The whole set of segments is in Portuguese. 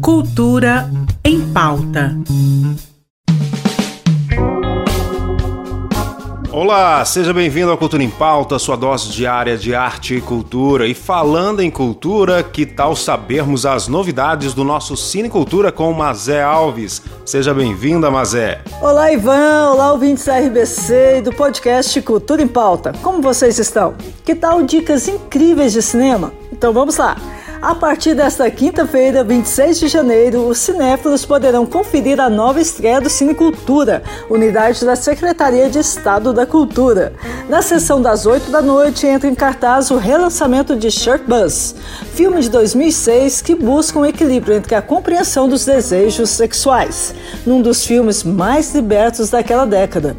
Cultura em pauta. Olá, seja bem-vindo ao Cultura em Pauta, sua dose diária de arte e cultura. E falando em cultura, que tal sabermos as novidades do nosso Cine Cultura com Mazé Alves? Seja bem-vinda, Mazé. Olá, Ivan. Olá, ouvintes da RBC e do podcast Cultura em Pauta. Como vocês estão? Que tal dicas incríveis de cinema? Então vamos lá. A partir desta quinta-feira, 26 de janeiro, os cinéfilos poderão conferir a nova estreia do Cinecultura, unidade da Secretaria de Estado da Cultura. Na sessão das 8 da noite, entra em cartaz o relançamento de Shirt Buzz, filme de 2006 que busca um equilíbrio entre a compreensão dos desejos sexuais, num dos filmes mais libertos daquela década.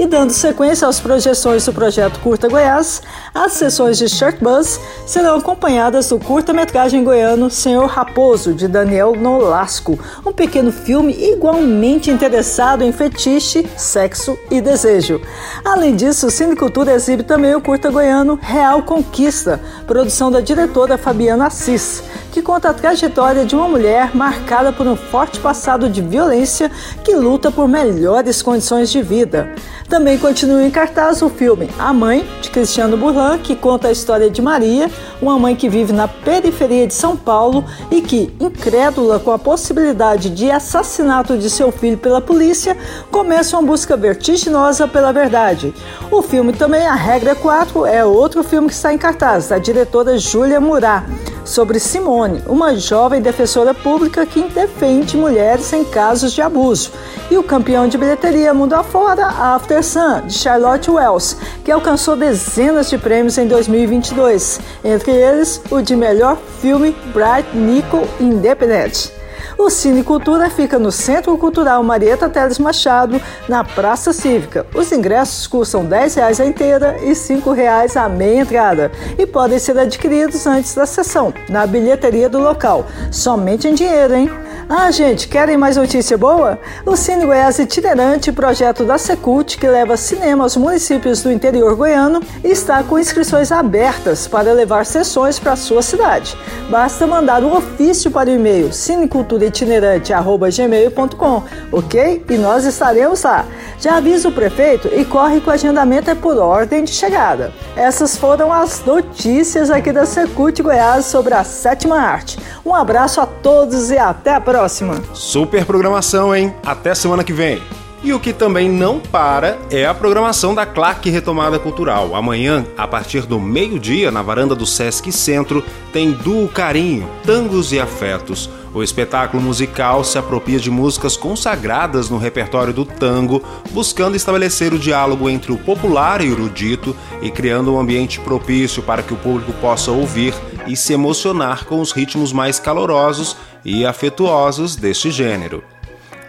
E dando sequência às projeções do projeto Curta Goiás, as sessões de Shirt Buzz serão acompanhadas do curta-metragem goiano Senhor Raposo, de Daniel Nolasco, um pequeno filme igualmente interessado em fetiche, sexo e desejo. Além disso, o Cinecultura exibe também o curta goiano Real Conquista, produção da diretora Fabiana Assis, que conta a trajetória de uma mulher marcada por um forte passado de violência que luta por melhores condições de vida. Também continua em cartaz o filme A Mãe, de Cristiano Burlan, que conta a história de Maria, uma mãe que vive na periferia de São Paulo e que, incrédula com a possibilidade de assassinato de seu filho pela polícia, começa uma busca vertiginosa pela verdade. O filme também, A Regra 4, é outro filme que está em cartaz, da diretora Júlia Murat sobre Simone, uma jovem defensora pública que defende mulheres em casos de abuso, e o campeão de bilheteria mundo afora, After Sun, de Charlotte Wells, que alcançou dezenas de prêmios em 2022, entre eles o de melhor filme Bright Nickel Independent. O Cine Cultura fica no Centro Cultural Marieta Teles Machado, na Praça Cívica. Os ingressos custam R$ 10 a inteira e R$ 5 a meia entrada e podem ser adquiridos antes da sessão, na bilheteria do local. Somente em dinheiro, hein? Ah, gente, querem mais notícia boa? O Cine Goiás Itinerante, projeto da Secult, que leva cinema aos municípios do interior goiano, está com inscrições abertas para levar sessões para a sua cidade. Basta mandar um ofício para o e-mail cineculturaitinerante.gmail.com, ok? E nós estaremos lá. Já avisa o prefeito e corre que o agendamento é por ordem de chegada. Essas foram as notícias aqui da Secult Goiás sobre a sétima arte. Um abraço a todos e até a próxima! Próxima. Super programação, hein? Até semana que vem. E o que também não para é a programação da Claque Retomada Cultural. Amanhã, a partir do meio-dia, na varanda do Sesc Centro, tem Duo Carinho, Tangos e Afetos. O espetáculo musical se apropria de músicas consagradas no repertório do tango, buscando estabelecer o diálogo entre o popular e o erudito e criando um ambiente propício para que o público possa ouvir e se emocionar com os ritmos mais calorosos e afetuosos deste gênero.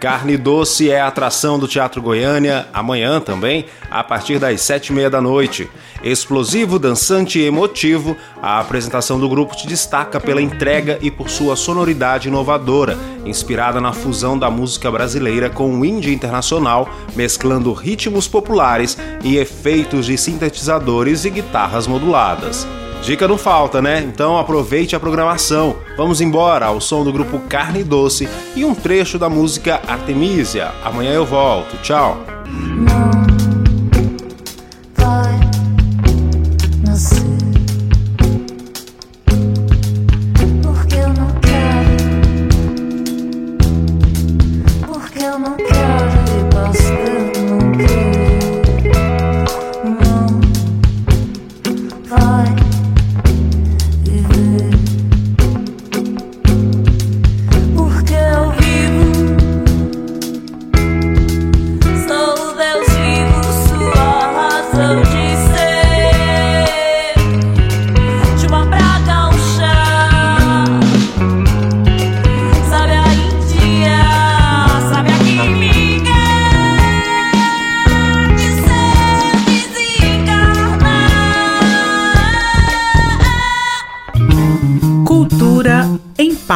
Carne Doce é a atração do Teatro Goiânia, amanhã também, a partir das sete e meia da noite. Explosivo, dançante e emotivo, a apresentação do grupo te destaca pela entrega e por sua sonoridade inovadora, inspirada na fusão da música brasileira com o indie internacional, mesclando ritmos populares e efeitos de sintetizadores e guitarras moduladas. Dica não falta, né? Então aproveite a programação. Vamos embora ao som do grupo Carne Doce e um trecho da música Artemisia. Amanhã eu volto. Tchau.